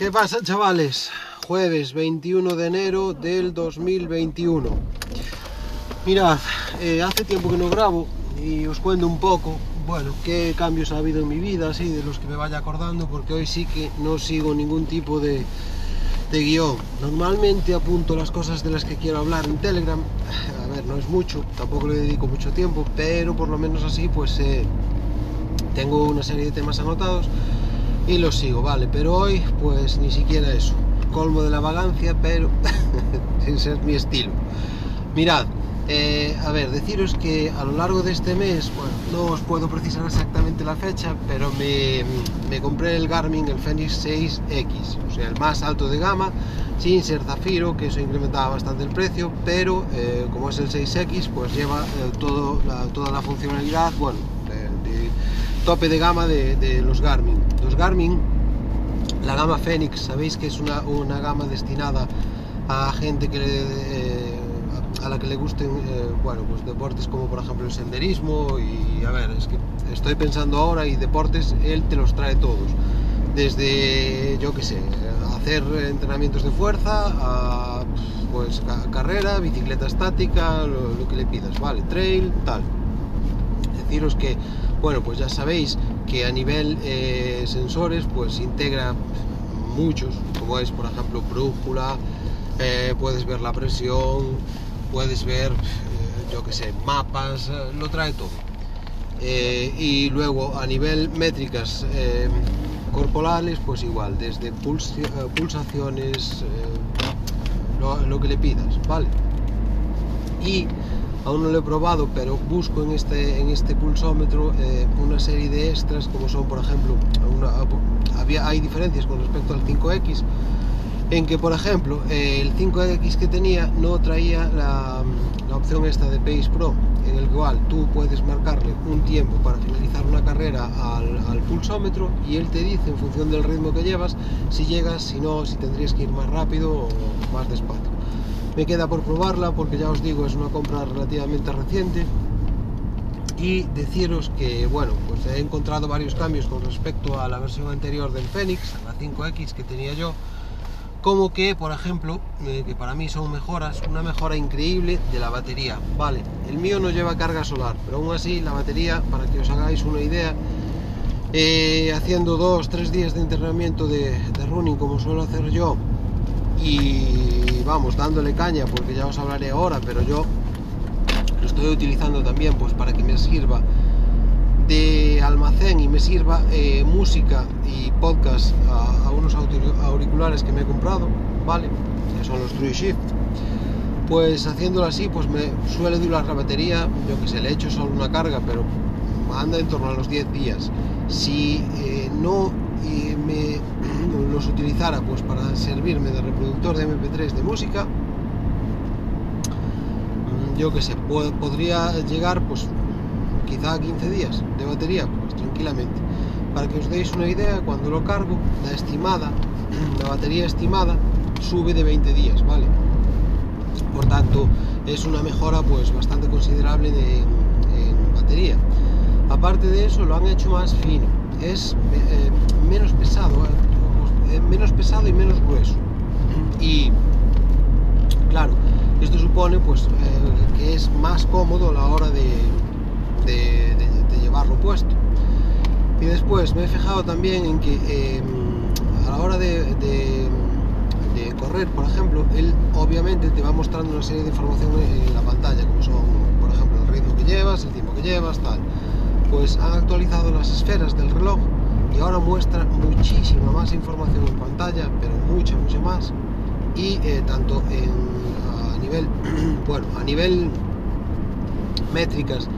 ¿Qué pasa chavales? Jueves 21 de enero del 2021. Mirad, eh, hace tiempo que no grabo y os cuento un poco, bueno, qué cambios ha habido en mi vida, así de los que me vaya acordando, porque hoy sí que no sigo ningún tipo de, guion. Normalmente apunto las cosas de las que quiero hablar en Telegram. A ver, no es mucho, tampoco le dedico mucho tiempo, pero por lo menos así pues eh, tengo una serie de temas anotados y los sigo, vale. Pero hoy pues ni siquiera eso. Colmo de la vagancia, pero sin ser mi estilo. Mirad, eh, a ver, deciros que a lo largo de este mes, bueno, no os puedo precisar exactamente la fecha, pero me, me compré el Garmin, el Fenix 6X, o sea, el más alto de gama, sin ser zafiro, que eso incrementaba bastante el precio, pero eh, como es el 6X, pues lleva eh, todo, toda la funcionalidad, bueno, tope de gama de, los Garmin. Los Garmin, la gama Fenix, sabéis que es una, una gama destinada a gente que eh, a la que le gusten eh, bueno pues deportes como por ejemplo el senderismo y a ver es que estoy pensando ahora y deportes él te los trae todos. Desde yo que sé hacer entrenamientos de fuerza a pues carrera bicicleta estática lo, lo que le pidas vale trail tal. Deciros que bueno pues ya sabéis que a nivel eh, sensores pues integra muchos como es por ejemplo brújula eh, puedes ver la presión puedes ver, eh, yo que sé, mapas, lo trae todo. Y luego a nivel métricas corporales, pues igual, desde puls pulsaciones, lo, lo, que le pidas, ¿vale? Y aún no lo he probado, pero busco en este, en este pulsómetro una serie de extras, como son, por ejemplo, había, hay diferencias con respecto al 5X, en que por ejemplo el 5X que tenía no traía la, la, opción esta de Pace Pro en el cual tú puedes marcarle un tiempo para finalizar una carrera al, al, pulsómetro y él te dice en función del ritmo que llevas si llegas, si no, si tendrías que ir más rápido o más despacio me queda por probarla porque ya os digo es una compra relativamente reciente y deciros que bueno pues he encontrado varios cambios con respecto a la versión anterior del Fenix, la 5X que tenía yo como que, por ejemplo, eh, que para mí son mejoras, una mejora increíble de la batería. Vale, el mío no lleva carga solar, pero aún así la batería, para que os hagáis una idea, eh, haciendo dos, tres días de entrenamiento de, de, running como suelo hacer yo, y vamos, dándole caña, porque ya os hablaré ahora, pero yo lo estoy utilizando también pues para que me sirva de almacén y me sirva eh, música y podcast a, unos auriculares que me he comprado, ¿vale? Que son los True Shift. Pues haciéndolo así, pues me suele durar la batería, yo que sé, le he hecho solo una carga, pero anda en torno a los 10 días. Si eh, no eh, me los utilizara pues para servirme de reproductor de MP3 de música, yo que sé, podría llegar pues quizá 15 días de batería, pues tranquilamente. Para que os deis una idea, cuando lo cargo, la estimada, la batería estimada, sube de 20 días, ¿vale? Por tanto, es una mejora pues bastante considerable de, en batería. Aparte de eso, lo han hecho más fino, es eh, menos pesado, eh, menos pesado y menos grueso. Y claro, esto supone pues eh, que es más cómodo a la hora de, llevarlo puesto. Y después me he fijado también en que eh, a la hora de, correr, por ejemplo, él obviamente te va mostrando una serie de información en la pantalla, como son, por ejemplo, el ritmo que llevas, el tiempo que llevas, tal. Pues han actualizado las esferas del reloj y ahora muestra muchísima más información en pantalla, pero mucha, mucha más. Y eh, tanto en, a nivel, bueno, a nivel métricas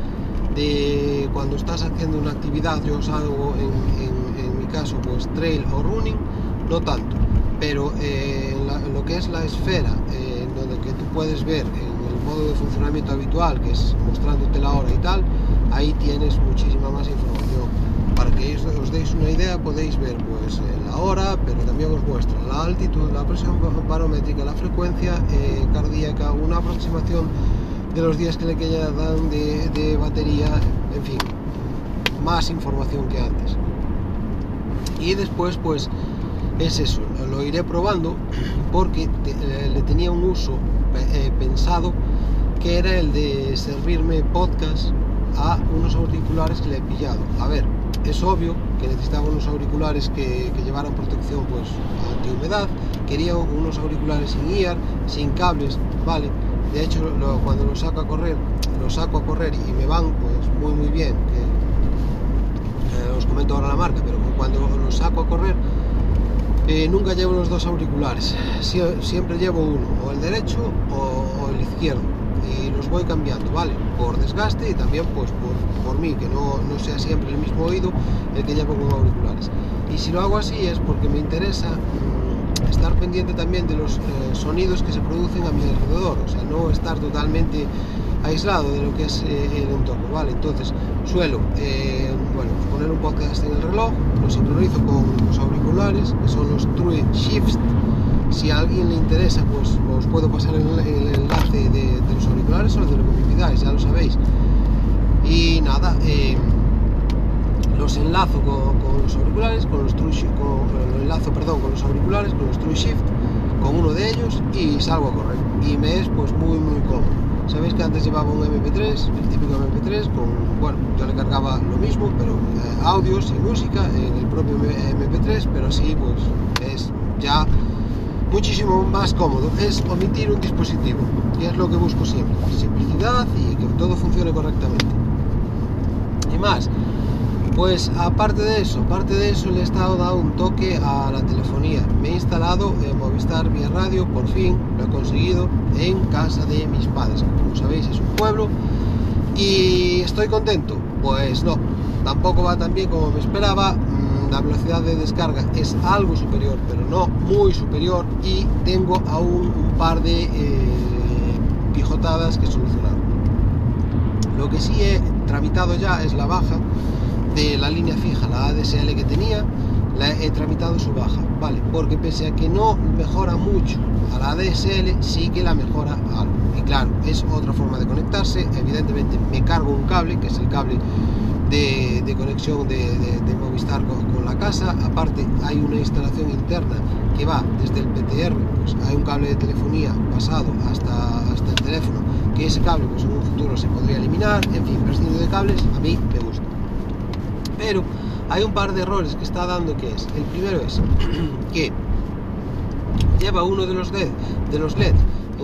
de cuando estás haciendo una actividad, yo salgo en, en, mi caso pues trail o running, no tanto, pero eh, en, lo que es la esfera, eh, donde que tú puedes ver en el modo de funcionamiento habitual, que es mostrándote la hora y tal, ahí tienes muchísima más información. Para que os deis una idea podéis ver pues eh, la hora, pero también os muestra la altitud, la presión barométrica, la frecuencia eh, cardíaca, una aproximación de los días que le quedan de, de batería, en fin, más información que antes. Y después, pues, es eso, lo iré probando porque eh, le tenía un uso pensado que era el de servirme podcast a unos auriculares que le he pillado. A ver, es obvio que necesitaba unos auriculares que, llevaran protección pues antihumedad, quería unos auriculares sin ear, sin cables, vale. De hecho, cuando los saco a correr, los saco a correr y me van pues muy muy bien. os comento ahora la marca, pero cuando los saco a correr eh, nunca llevo los dos auriculares, Sie- siempre llevo uno, o el derecho o el izquierdo, y los voy cambiando, ¿vale? Por desgaste y también pues por, por mí, que no, no sea siempre el mismo oído el que llevo con auriculares. Y si lo hago así es porque me interesa mm, estar pendiente también de los eh, sonidos que se producen a mi alrededor, o sea, no estar totalmente aislado de lo que es eh, el entorno, ¿vale? Entonces suelo, eh, bueno, poner un podcast en el reloj, lo sincronizo con los auriculares, que son los True Shifts. Si a alguien le interesa, pues os puedo pasar el, enlace de, los auriculares o de lo que me pidáis, ya lo sabéis. Y nada, eh, los enlazo con, los auriculares, con los True con, lo enlazo, perdón, con los auriculares, con los True Shift, con uno de ellos y salgo a correr. Y me es pues muy muy cómodo. Sabéis que antes llevaba un MP3, el típico MP3, con, bueno, yo le cargaba lo mismo, pero eh, audios y música en el propio MP3, pero sí, pues es ya muchísimo más cómodo. Es omitir un dispositivo, que es lo que busco siempre. Simplicidad y que todo funcione correctamente. Y más, pues aparte de eso, aparte de eso le he estado dando un toque a la telefonía. Me he instalado eh, Movistar vía radio, por fin lo he conseguido en casa de mis padres. que Como sabéis es un pueblo y estoy contento. Pues no, tampoco va tan bien como me esperaba. La velocidad de descarga es algo superior, pero no muy superior y tengo aún un par de eh, pijotadas que solucionar. Lo que sí he tramitado ya es la baja de la línea fija, la ADSL que tenía, la he tramitado su baja, ¿vale? Porque pese a que no mejora mucho a la ADSL, sí que la mejora algo. Y claro, es otra forma de conectarse, evidentemente me cargo un cable, que es el cable de, conexión de, Movistar con, la casa, aparte hay una instalación interna que va desde el PTR, pues hay un cable de telefonía pasado hasta, hasta el teléfono, que ese cable pues en un futuro se podría eliminar, en fin, prescindir de cables, a mí me gusta. Pero hay un par de errores que está dando que es el primero es que lleva uno de los LED, de los LED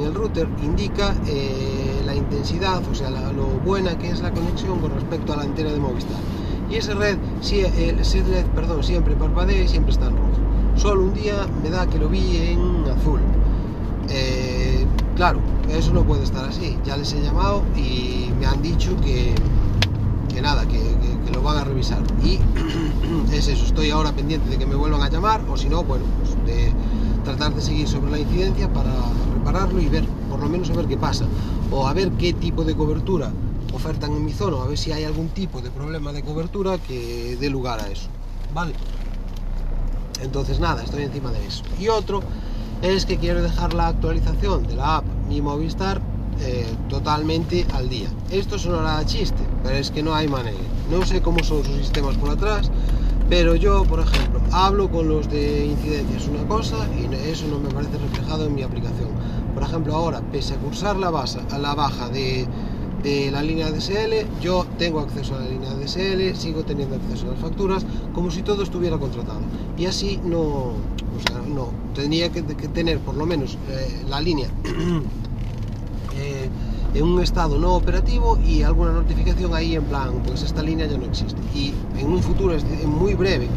el router indica eh, la intensidad o sea lo buena que es la conexión con respecto a la antena de Movistar. Y ese red si- eh, ese LED perdón siempre parpadea siempre está en rojo. Solo un día me da que lo vi en azul. Eh, claro eso no puede estar así. Ya les he llamado y me han dicho que que nada, que lo van a revisar. Y es eso, estoy ahora pendiente de que me vuelvan a llamar, o si no, bueno, pues de tratar de seguir sobre la incidencia para repararlo y ver, por lo menos a ver qué pasa, o a ver qué tipo de cobertura ofertan en mi zona, a ver si hay algún tipo de problema de cobertura que dé lugar a eso. Vale. Entonces nada, estoy encima de eso. Y otro es que quiero dejar la actualización de la app Mi Movistar eh, totalmente al día. Esto sonará chiste, pero es que no hay manera. No sé cómo son sus sistemas por atrás, pero yo, por ejemplo, hablo con los de incidencias una cosa y eso no me parece reflejado en mi aplicación. Por ejemplo, ahora, pese a cursar la, base, a la baja de, la línea DSL, yo tengo acceso a la línea DSL, sigo teniendo acceso a las facturas, como si todo estuviera contratado. Y así no, no, tendría que, tener por lo menos eh, la línea eh, en un estado no operativo y alguna notificación ahí en plan, pues esta línea ya no existe. Y en un futuro de- muy breve,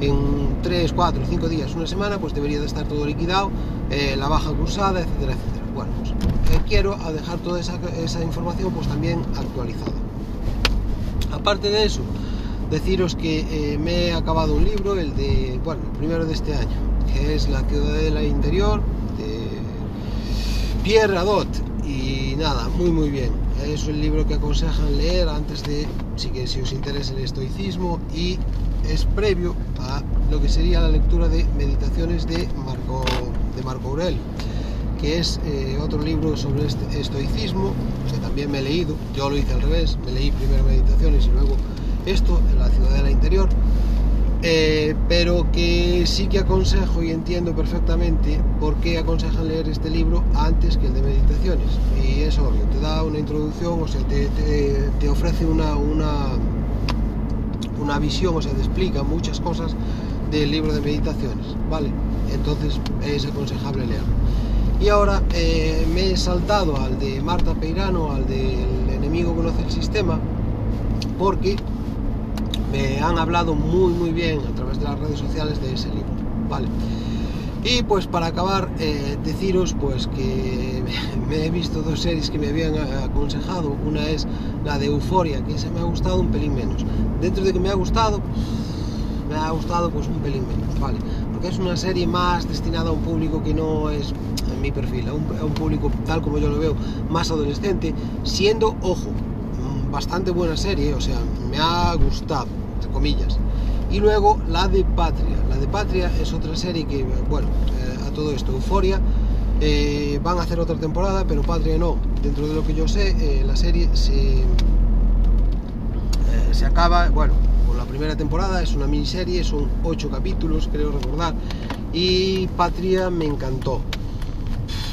en 3, 4, 5 días, una semana, pues debería de estar todo liquidado, eh, la baja cursada, etcétera, etcétera. Bueno, pues eh, quiero dejar toda esa, esa información pues también actualizada. Aparte de eso, deciros que eh, me he acabado un libro, el de, bueno, el primero de este año, que es La Ciudadela Interior, de Pierre Adot. Y nada, muy muy bien. Es un libro que aconsejan leer antes de, si, que, si os interesa el estoicismo, y es previo a lo que sería la lectura de Meditaciones de Marco, de Marco Aurelio, que es eh, otro libro sobre este estoicismo, que también me he leído, yo lo hice al revés, me leí primero Meditaciones y luego esto, en la Ciudadela Interior, eh, pero que sí que aconsejo y entiendo perfectamente por qué aconsejan leer este libro antes que el de meditaciones. Y es obvio, te da una introducción, o sea, te, te, ofrece una, una, una visión, o sea, te explica muchas cosas del libro de meditaciones, ¿vale? Entonces es aconsejable leerlo. Y ahora eh, me he saltado al de Marta Peirano, al del enemigo conoce el sistema, porque me han hablado muy muy bien a través de las redes sociales de ese libro, ¿vale? Y pues para acabar, eh, deciros pues que me he visto dos series que me habían aconsejado. Una es la de Euforia, que se me ha gustado un pelín menos. Dentro de que me ha gustado, me ha gustado pues un pelín menos, ¿vale? Porque es una serie más destinada a un público que no es mi perfil, a un, público tal como yo lo veo, más adolescente, siendo, ojo, bastante buena serie, o sea, me ha gustado, comillas. Y luego la de Patria. La de Patria es otra serie que, bueno, eh, a todo esto, Euforia, eh, van a hacer otra temporada, pero Patria no. Dentro de lo que yo sé, eh, la serie se, se acaba, bueno, con la primera temporada, es una miniserie, son ocho capítulos, creo recordar, y Patria me encantó.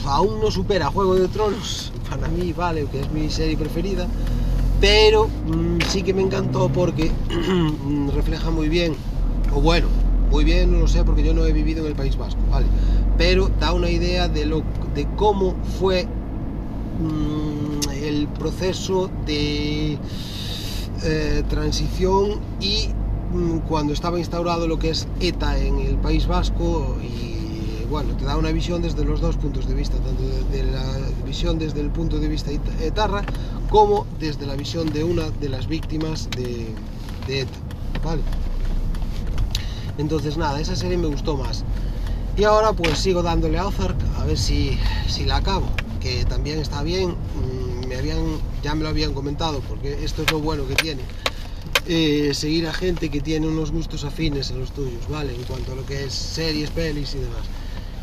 Aún no supera Juego de Tronos, para mí, vale, que es mi serie preferida, pero mm, sí que me encantó porque refleja muy bien, o bueno, muy bien no lo sé porque yo no he vivido en el País Vasco, ¿vale? Pero da una idea de, lo, de cómo fue mm, el proceso de eh, transición y mm, cuando estaba instaurado lo que es ETA en el País Vasco y bueno, te da una visión desde los dos puntos de vista, tanto de la visión desde el punto de vista etarra como desde la visión de una de las víctimas de, ETA. ¿vale? Entonces nada, esa serie me gustó más. Y ahora pues sigo dándole a Ozark a ver si, si la acabo, que también está bien, mm, me habían, ya me lo habían comentado, porque esto es lo bueno que tiene. Eh, seguir a gente que tiene unos gustos afines a los tuyos, ¿vale? En cuanto a lo que es series, pelis y demás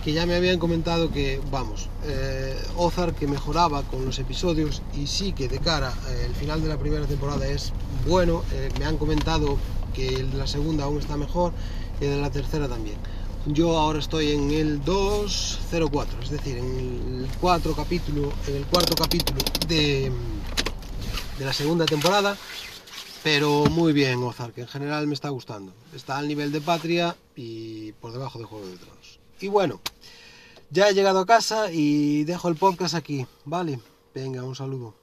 que ya me habían comentado que, vamos, eh, Ozark que mejoraba con los episodios y sí que de cara al eh, final de la primera temporada es bueno, eh, me han comentado que la segunda aún está mejor y de la tercera también. Yo ahora estoy en el 204, es decir, en el, cuatro capítulo, en el cuarto capítulo de, de la segunda temporada, pero muy bien Ozark, en general me está gustando. Está al nivel de Patria y por debajo de Juego de Tronos. Y bueno, ya he llegado a casa y dejo el podcast aquí, ¿vale? Venga, un saludo.